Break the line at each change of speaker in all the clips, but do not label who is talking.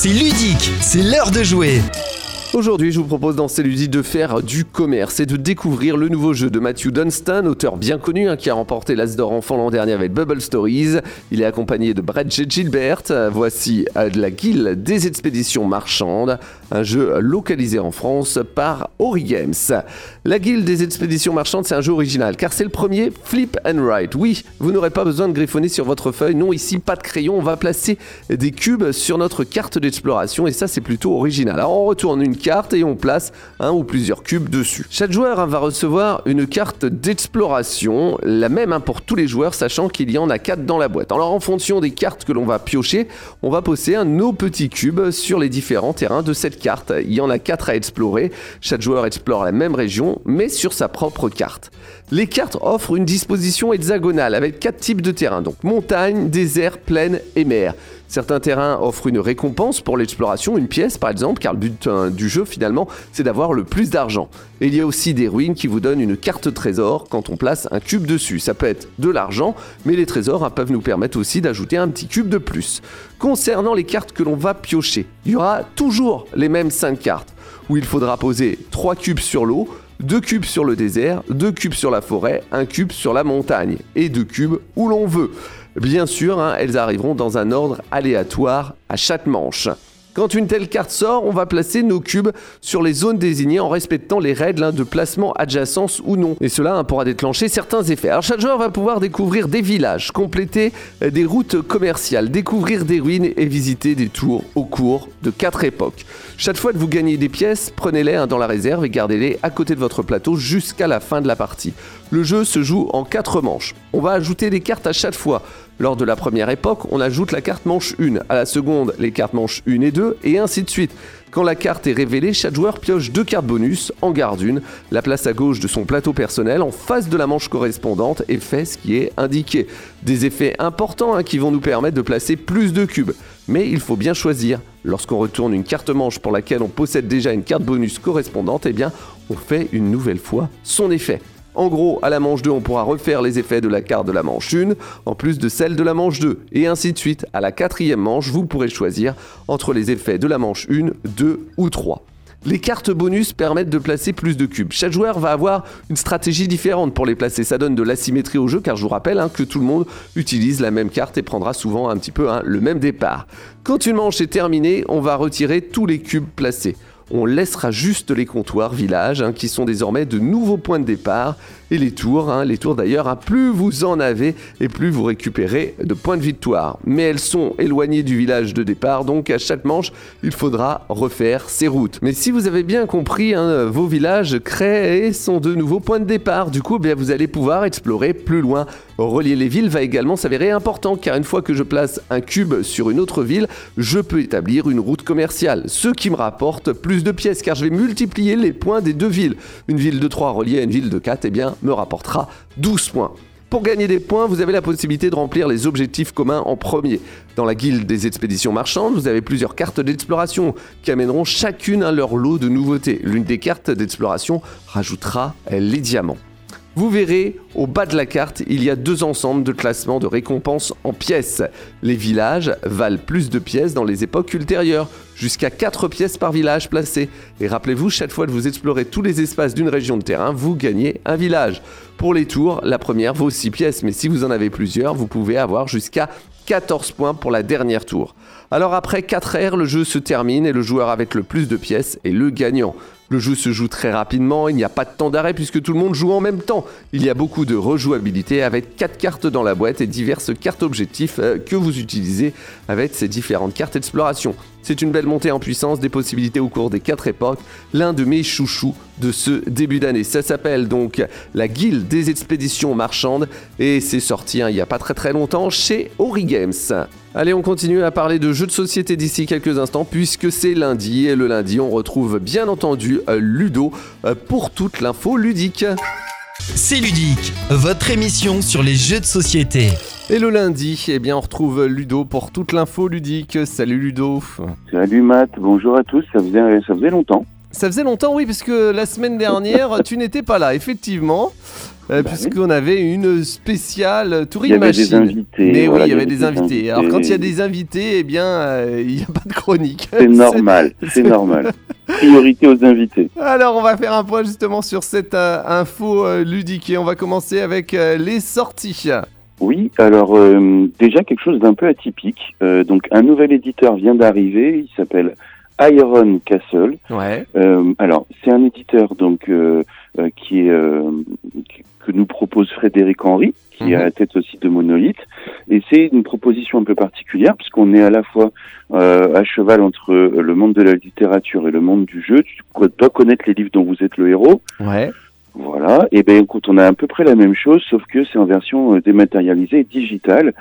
c'est ludique, c'est l'heure de jouer.
Aujourd'hui, je vous propose dans Célusi de faire du commerce et de découvrir le nouveau jeu de Matthew Dunstan, auteur bien connu hein, qui a remporté l'As d'Or enfant l'an dernier avec Bubble Stories. Il est accompagné de Brad J. Gilbert. Voici la Guilde des expéditions marchandes, un jeu localisé en France par Ori Games. La Guilde des expéditions marchandes, c'est un jeu original car c'est le premier flip and write. Oui, vous n'aurez pas besoin de griffonner sur votre feuille. Non, ici, pas de crayon. On va placer des cubes sur notre carte d'exploration et ça, c'est plutôt original. Alors, on retourne une carte et on place un ou plusieurs cubes dessus. Chaque joueur hein, va recevoir une carte d'exploration, la même hein, pour tous les joueurs, sachant qu'il y en a 4 dans la boîte. Alors en fonction des cartes que l'on va piocher, on va poser un nos petits cubes sur les différents terrains de cette carte. Il y en a 4 à explorer. Chaque joueur explore la même région, mais sur sa propre carte. Les cartes offrent une disposition hexagonale avec 4 types de terrains, donc montagne, désert, plaine et mer. Certains terrains offrent une récompense pour l'exploration, une pièce par exemple, car le but euh, du jeu finalement c'est d'avoir le plus d'argent. Il y a aussi des ruines qui vous donnent une carte trésor quand on place un cube dessus. Ça peut être de l'argent, mais les trésors hein, peuvent nous permettre aussi d'ajouter un petit cube de plus. Concernant les cartes que l'on va piocher, il y aura toujours les mêmes 5 cartes, où il faudra poser 3 cubes sur l'eau, 2 cubes sur le désert, 2 cubes sur la forêt, 1 cube sur la montagne, et 2 cubes où l'on veut. Bien sûr, hein, elles arriveront dans un ordre aléatoire à chaque manche. Quand une telle carte sort, on va placer nos cubes sur les zones désignées en respectant les règles hein, de placement adjacence ou non. Et cela hein, pourra déclencher certains effets. Alors chaque joueur va pouvoir découvrir des villages, compléter euh, des routes commerciales, découvrir des ruines et visiter des tours au cours de quatre époques. Chaque fois que vous gagnez des pièces, prenez-les hein, dans la réserve et gardez-les à côté de votre plateau jusqu'à la fin de la partie. Le jeu se joue en quatre manches. On va ajouter des cartes à chaque fois. Lors de la première époque, on ajoute la carte manche 1, à la seconde les cartes manche 1 et 2, et ainsi de suite. Quand la carte est révélée, chaque joueur pioche deux cartes bonus, en garde une, la place à gauche de son plateau personnel en face de la manche correspondante et fait ce qui est indiqué. Des effets importants hein, qui vont nous permettre de placer plus de cubes. Mais il faut bien choisir. Lorsqu'on retourne une carte manche pour laquelle on possède déjà une carte bonus correspondante, eh bien, on fait une nouvelle fois son effet. En gros, à la manche 2, on pourra refaire les effets de la carte de la manche 1, en plus de celle de la manche 2. Et ainsi de suite, à la quatrième manche, vous pourrez choisir entre les effets de la manche 1, 2 ou 3. Les cartes bonus permettent de placer plus de cubes. Chaque joueur va avoir une stratégie différente pour les placer. Ça donne de l'asymétrie au jeu car je vous rappelle hein, que tout le monde utilise la même carte et prendra souvent un petit peu hein, le même départ. Quand une manche est terminée, on va retirer tous les cubes placés on laissera juste les comptoirs villages hein, qui sont désormais de nouveaux points de départ et les tours, hein, les tours d'ailleurs, hein, plus vous en avez et plus vous récupérez de points de victoire. Mais elles sont éloignées du village de départ, donc à chaque manche, il faudra refaire ces routes. Mais si vous avez bien compris, vos villages créés sont de nouveaux points de départ. Du coup, eh bien, vous allez pouvoir explorer plus loin. Relier les villes va également s'avérer important car une fois que je place un cube sur une autre ville, je peux établir une route commerciale, ce qui me rapporte plus de pièces car je vais multiplier les points des deux villes. Une ville de 3 reliée à une ville de 4 eh bien, me rapportera 12 points. Pour gagner des points, vous avez la possibilité de remplir les objectifs communs en premier. Dans la guilde des expéditions marchandes, vous avez plusieurs cartes d'exploration qui amèneront chacune à leur lot de nouveautés. L'une des cartes d'exploration rajoutera les diamants. Vous verrez, au bas de la carte, il y a deux ensembles de classements de récompenses en pièces. Les villages valent plus de pièces dans les époques ultérieures, jusqu'à 4 pièces par village placé. Et rappelez-vous, chaque fois que vous explorez tous les espaces d'une région de terrain, vous gagnez un village. Pour les tours, la première vaut 6 pièces, mais si vous en avez plusieurs, vous pouvez avoir jusqu'à 14 points pour la dernière tour. Alors après 4 heures, le jeu se termine et le joueur avec le plus de pièces est le gagnant. Le jeu se joue très rapidement, il n'y a pas de temps d'arrêt puisque tout le monde joue en même temps. Il y a beaucoup de rejouabilité avec 4 cartes dans la boîte et diverses cartes objectifs euh, que vous utilisez avec ces différentes cartes exploration. C'est une belle montée en puissance des possibilités au cours des 4 époques, l'un de mes chouchous de ce début d'année. Ça s'appelle donc la Guilde des expéditions marchandes et c'est sorti hein, il n'y a pas très très longtemps chez Ori Games. Allez, on continue à parler de jeux de société d'ici quelques instants puisque c'est lundi et le lundi on retrouve bien entendu euh, Ludo euh, pour toute l'info ludique.
C'est ludique, votre émission sur les jeux de société.
Et le lundi, eh bien, on retrouve Ludo pour toute l'info ludique. Salut Ludo.
Salut Matt, bonjour à tous, ça faisait, ça faisait longtemps.
Ça faisait longtemps, oui, parce que la semaine dernière, tu n'étais pas là, effectivement. Euh,
Bah
puisqu'on avait une spéciale
Il y
Touring
avait
Machine.
des invités.
Mais
voilà,
oui, il y avait des invités. Alors quand il y a des invités, eh bien, euh, il n'y a pas de chronique.
C'est normal, c'est normal. Priorité aux invités.
Alors on va faire un point justement sur cette euh, info ludique et on va commencer avec les sorties.
Oui, alors déjà quelque chose d'un peu atypique. Donc un nouvel éditeur vient d'arriver, il s'appelle Iron Castle.
Ouais.
Euh, alors c'est un éditeur donc euh, euh, qui est euh, que nous propose Frédéric Henry, qui
Mhm.
est à la tête aussi de Monolith, et c'est une proposition un peu particulière puisqu'on est à la fois euh, à cheval entre le monde de la littérature et le monde du jeu. Tu dois connaître les livres dont vous êtes le héros.
Ouais.
Voilà, et ben écoute, on a à peu près la même chose, sauf que c'est en version euh, dématérialisée et digitale.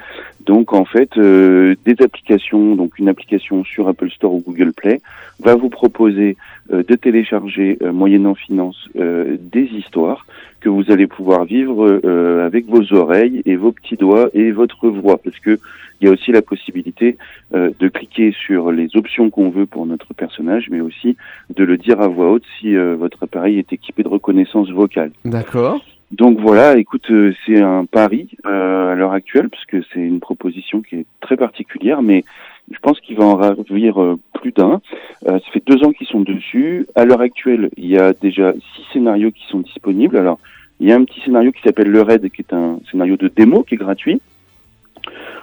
Donc en fait, euh, des applications, donc une application sur Apple Store ou Google Play, va vous proposer euh, de télécharger, moyennant finance, des histoires que vous allez pouvoir vivre euh, avec vos oreilles et vos petits doigts et votre voix, parce que il y a aussi la possibilité euh, de cliquer sur les options qu'on veut pour notre personnage, mais aussi de le dire à voix haute si euh, votre appareil est équipé de reconnaissance vocale.
D'accord.
Donc voilà, écoute, euh, c'est un pari euh, à l'heure actuelle, parce que c'est une proposition qui est très particulière, mais je pense qu'il va en ravir euh, plus d'un. Euh, ça fait deux ans qu'ils sont dessus. À l'heure actuelle, il y a déjà six scénarios qui sont disponibles. Alors, il y a un petit scénario qui s'appelle Le Raid, qui est un scénario de démo qui est gratuit.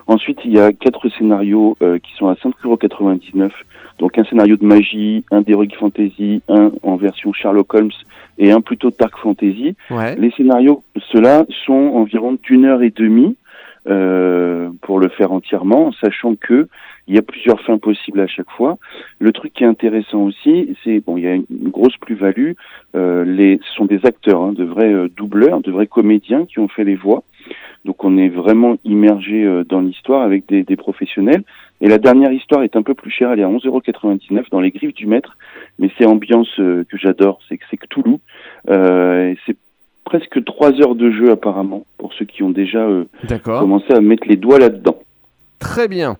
Ensuite, il y a quatre scénarios euh, qui sont à 5,99€. Donc un scénario de magie, un d'Heroic Fantasy, un en version Sherlock Holmes et un plutôt Dark Fantasy.
Ouais.
Les scénarios, ceux-là, sont environ d'une heure et demie euh, pour le faire entièrement, en sachant que il y a plusieurs fins possibles à chaque fois. Le truc qui est intéressant aussi, c'est bon, il y a une, grosse plus-value. Euh, les, ce sont des acteurs, hein, de vrais euh, doubleurs, de vrais comédiens qui ont fait les voix. Donc on est vraiment immergé euh, dans l'histoire avec des, des professionnels. Et la dernière histoire est un peu plus chère, elle est à 11,99€ dans les griffes du maître, mais c'est ambiance euh, que j'adore, c'est que c'est Cthulhu. Euh, c'est presque trois heures de jeu apparemment pour ceux qui ont déjà euh, commencé à mettre les doigts là-dedans.
Très bien.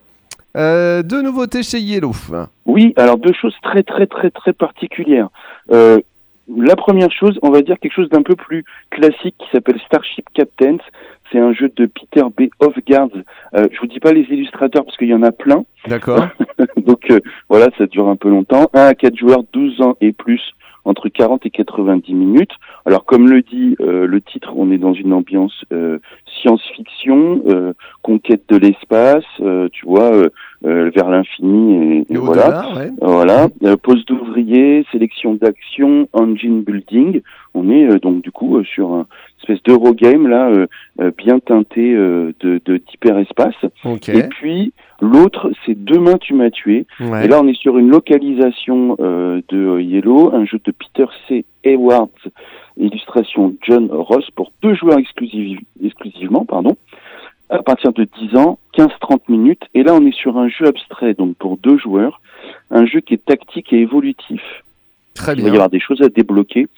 Euh, deux nouveautés chez Yellow.
Oui, alors deux choses très très très très particulières. Euh, la première chose, on va dire quelque chose d'un peu plus classique qui s'appelle Starship Captains. C'est un jeu de Peter B. Hofgaard. Euh, je vous dis pas les illustrateurs parce qu'il y en a plein.
D'accord.
Donc euh, voilà, ça dure un peu longtemps. 1 à 4 joueurs, 12 ans et plus, entre 40 et 90 minutes. Alors comme le dit euh, le titre, on est dans une ambiance euh, science-fiction, euh, conquête de l'espace, euh, tu vois, euh, euh, vers l'infini et, et voilà.
ouais.
Voilà, euh, poste d'ouvrier, sélection d'action, engine building. On est euh, donc du coup euh, sur un espèce d'Eurogame là, euh, euh, bien teinté euh, de d'hyperespace. Et puis l'autre, c'est Demain tu m'as tué.
Ouais.
Et là, on est sur une localisation de Yellow, un jeu de Peter C. Hayward, illustration John Ross pour deux joueurs exclusiv- exclusivement, pardon, à partir de 10 ans, 15-30 minutes. Et là, on est sur un jeu abstrait, donc pour deux joueurs, un jeu qui est tactique et évolutif.
Très
Il va y avoir des choses à débloquer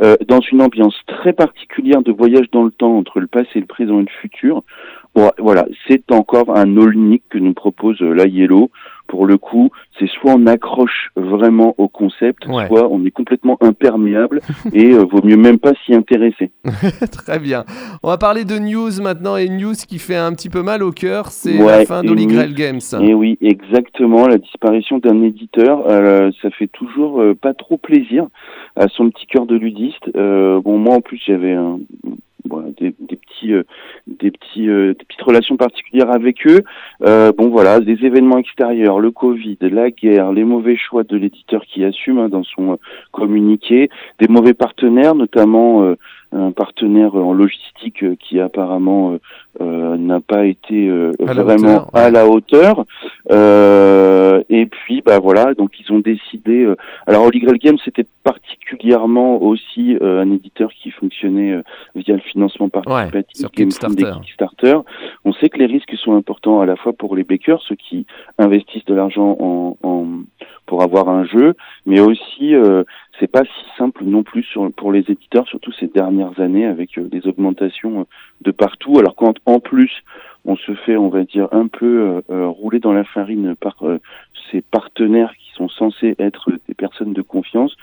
euh, dans une ambiance très particulière de voyage dans le temps entre le passé, le présent et le futur. Bon, voilà, c'est encore un all-nick que nous propose euh, la Yellow. Pour le coup, c'est soit on accroche vraiment au concept,
Ouais.
soit on est complètement imperméable et euh, vaut mieux même pas s'y intéresser.
Très bien. On va parler de news maintenant et news qui fait un petit peu mal au cœur, c'est
Ouais,
la fin
news.
Grail Games.
Et oui, exactement, la disparition d'un éditeur, euh, ça fait toujours euh, pas trop plaisir à son petit cœur de ludiste. Bon, moi en plus j'avais un- des, des petits, euh, des petits, euh, des petites relations particulières avec eux. Euh, bon voilà, des événements extérieurs, le Covid, la guerre, les mauvais choix de l'éditeur qui assume hein, dans son communiqué, des mauvais partenaires, notamment un partenaire en logistique qui apparemment euh, euh, n'a pas été euh,
À
vraiment
hauteur, ouais.
à la hauteur. Et puis bah voilà, donc ils ont décidé. euh, alors Holy Grail Games c'était particulièrement aussi euh, un éditeur qui fonctionnait euh, via le financement participatif des
Kickstarter.
On sait que les risques sont importants à la fois pour les backers, ceux qui investissent de l'argent en, en- pour avoir un jeu, mais aussi c'est pas si simple non plus sur, pour les éditeurs, surtout ces dernières années avec des augmentations de partout. Alors quand en plus on se fait, on va dire, un peu euh, rouler dans la farine par euh, ces partenaires qui sont censés être des personnes de confiance,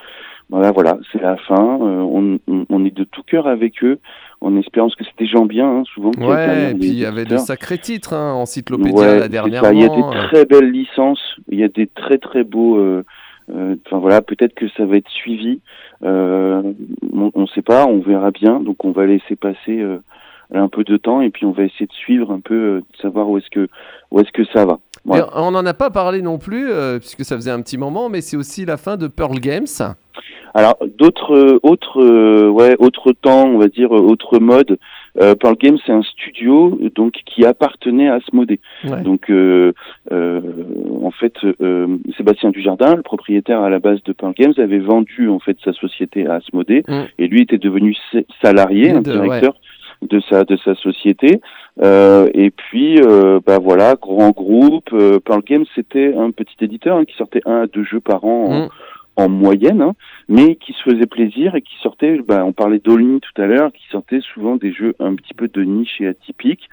Voilà, voilà, c'est la fin. Euh, on, on- on est de tout cœur avec eux, en espérant que c'est des gens bien, hein, souvent.
Ouais, et puis il y avait de sacrés titres, hein, Encyclopédia
Ouais,
la
ça. Il y a des
euh,
très belles licences, il y a des très très beaux. euh, euh, Enfin voilà, peut-être que ça va être suivi. Euh, on ne sait pas, on verra bien. Donc on va laisser passer euh, un peu de temps et puis on va essayer de suivre un peu, de savoir où est-ce que où est-ce que ça va.
On n'en a pas parlé non plus, euh, puisque ça faisait un petit moment, mais c'est aussi la fin de Pearl Games.
Alors d'autres euh, autres euh, ouais autres temps, on va dire autre mode. Euh, Pearl Games c'est un studio donc qui appartenait à Asmodée.
Ouais.
Donc, euh, en fait, Sébastien Dujardin, le propriétaire à la base de Pearl Games, avait vendu en fait sa société à Asmodée,
Mm.
et lui était devenu sa- salarié, un directeur de sa de sa société. Euh, et puis, euh, bah voilà, grand groupe. Euh, Pearl Games, c'était un petit éditeur hein, qui sortait un à deux jeux par an. en-
Mm.
en moyenne, hein, mais qui se faisait plaisir et qui sortait, bah, on parlait d'Olmi tout à l'heure, qui sortait souvent des jeux un petit peu de niche et atypiques.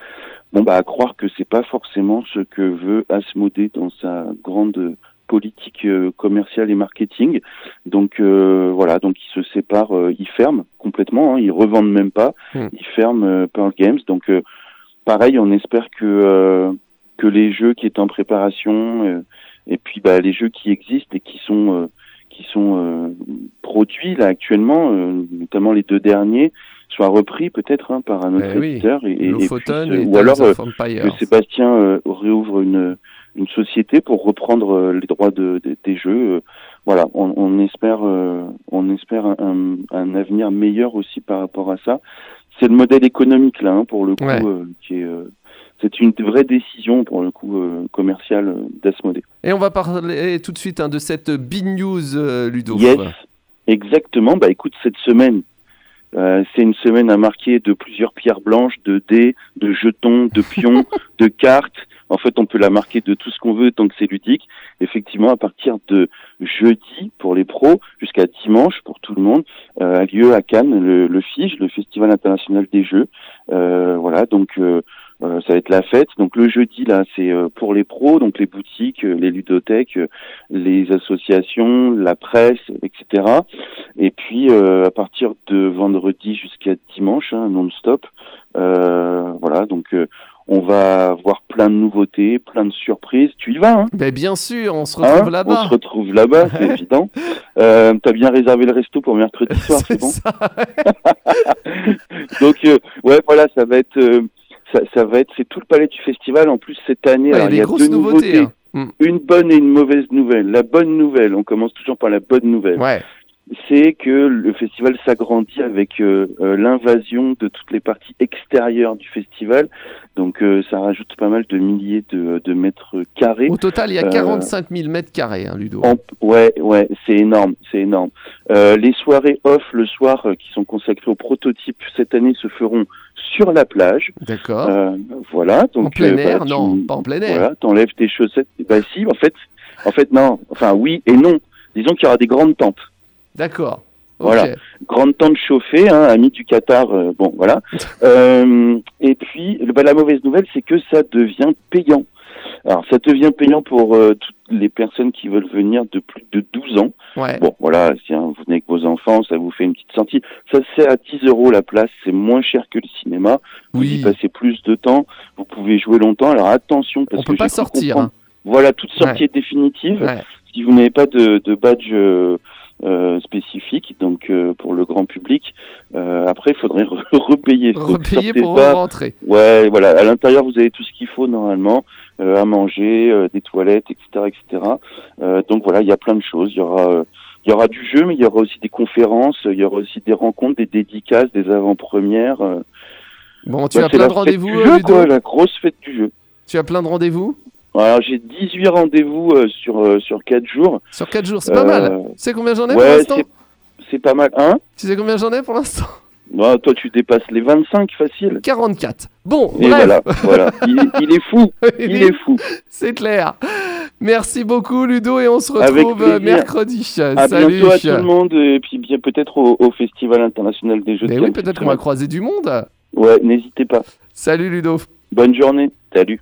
Bon, bah, à croire que c'est pas forcément ce que veut Asmodée dans sa grande politique euh, commerciale et marketing. Donc euh, voilà, donc ils se séparent, euh, ils ferment complètement, hein, ils revendent même pas,
Mm.
ils ferment euh, Pearl Games. Donc euh, pareil, on espère que euh, que les jeux qui étaient en préparation euh, et puis bah, les jeux qui existent et qui sont euh, qui sont euh, produits là actuellement, euh, notamment les deux derniers, soient repris peut-être hein, par un autre
Eh oui,
éditeur et, et- et
Lofoten
puissent,
et
ou alors euh, que Sébastien euh, réouvre une une société pour reprendre euh, les droits de, de- des jeux. euh, voilà, on, on espère euh, on espère un, un avenir meilleur aussi par rapport à ça. C'est le modèle économique là hein, pour le coup
Ouais.
euh, qui est euh, c'est une vraie décision pour le coup euh, commerciale euh, d'Asmodée.
Et on va parler tout de suite hein, de cette big news, Ludo.
Yes, exactement. Bah écoute, cette semaine, c'est une semaine à marquer de plusieurs pierres blanches, de dés, de jetons, de pions, de cartes. En fait, on peut la marquer de tout ce qu'on veut tant que c'est ludique. Effectivement, à partir de jeudi pour les pros jusqu'à dimanche pour tout le monde, euh, a lieu à Cannes le, FIGE, le Festival international des jeux. Euh, voilà, donc euh, ça va être la fête. Donc le jeudi là, c'est pour les pros, donc les boutiques, les ludothèques, les associations, la presse, etc. Et puis à partir de vendredi jusqu'à dimanche, hein, non-stop. Voilà, donc on va voir plein de nouveautés, plein de surprises. Tu y vas, hein
Ben, bien sûr, on se
Hein
retrouve
On
là-bas.
se retrouve là-bas, c'est évident. Euh, T'as bien réservé le resto pour mercredi soir, c'est bon
ça.
Donc euh, ouais, voilà, ça va être, euh, ça, ça va être, c'est tout le palais du festival. En plus cette année,
Ouais,
alors, il y a deux
nouveautés.
nouveautés,
hein.
une bonne et une mauvaise nouvelle. La bonne nouvelle, on commence toujours par la bonne nouvelle.
Ouais.
C'est que le festival s'agrandit avec euh, euh, l'invasion de toutes les parties extérieures du festival. Donc euh, ça rajoute pas mal de milliers de, de mètres carrés.
Au total, il y a
Euh,
45 000 mètres carrés, hein, Ludo.
En- ouais, ouais, c'est énorme, c'est énorme. Les soirées off le soir qui sont consacrées aux prototypes cette année se feront sur la plage.
D'accord.
Voilà, donc
en plein air
bah, tu-
Non, pas en plein air.
Voilà, t'enlèves tes chaussettes. Bah si, en fait, en fait non. Enfin oui et non. Disons qu'il y aura des grandes tentes.
D'accord.
Voilà. grande tente chauffée, hein, ami du Qatar, euh, bon voilà. Euh, et puis bah, la mauvaise nouvelle, c'est que ça devient payant. Alors ça devient payant pour euh, toutes les personnes qui veulent venir de plus de 12 ans.
Ouais.
Bon voilà, si hein, vous venez avec vos enfants, ça vous fait une petite sortie. Ça c'est à 10 euros la place, c'est moins cher que le cinéma. Vous y passez plus de temps, vous pouvez jouer longtemps. Alors attention parce
On
que
peut pas sortir. hein.
Voilà, toute sortie est définitive
Ouais.
si vous n'avez pas de, de badge euh, spécifique, donc euh, pour le grand public, euh, après il faudrait re- repayer.
Repayer pour
pas.
rentrer.
Ouais, voilà. À l'intérieur, vous avez tout ce qu'il faut normalement, euh, à manger, des toilettes, etc., etc. Donc voilà, il y a plein de choses. Il y aura, il y aura du jeu, mais il y aura aussi des conférences, il y aura aussi des rencontres, des dédicaces, des avant-premières.
Bon, tu
Bah,
as plein de rendez-vous,
la grosse fête du jeu.
Tu as plein de rendez-vous?
Alors j'ai 18 rendez-vous euh, sur euh, sur 4 jours.
Sur 4 jours, c'est pas
Euh,
mal. Tu sais combien j'en ai pour l'instant?
c'est pas mal. Hein?
Tu sais combien j'en ai pour l'instant?
Non, toi, tu dépasses les 25 facile.
44. Bon,
Et
bref.
voilà, voilà. Il, il est fou, il est fou.
C'est clair. Merci beaucoup Ludo et on se retrouve mercredi.
À
Salut.
bientôt à tout le monde, et puis bien peut-être au, au Festival international des jeux
Mais
de
oui, peut-être qu'on va croiser du monde.
Ouais, n'hésitez pas.
Salut Ludo.
Bonne journée. Salut.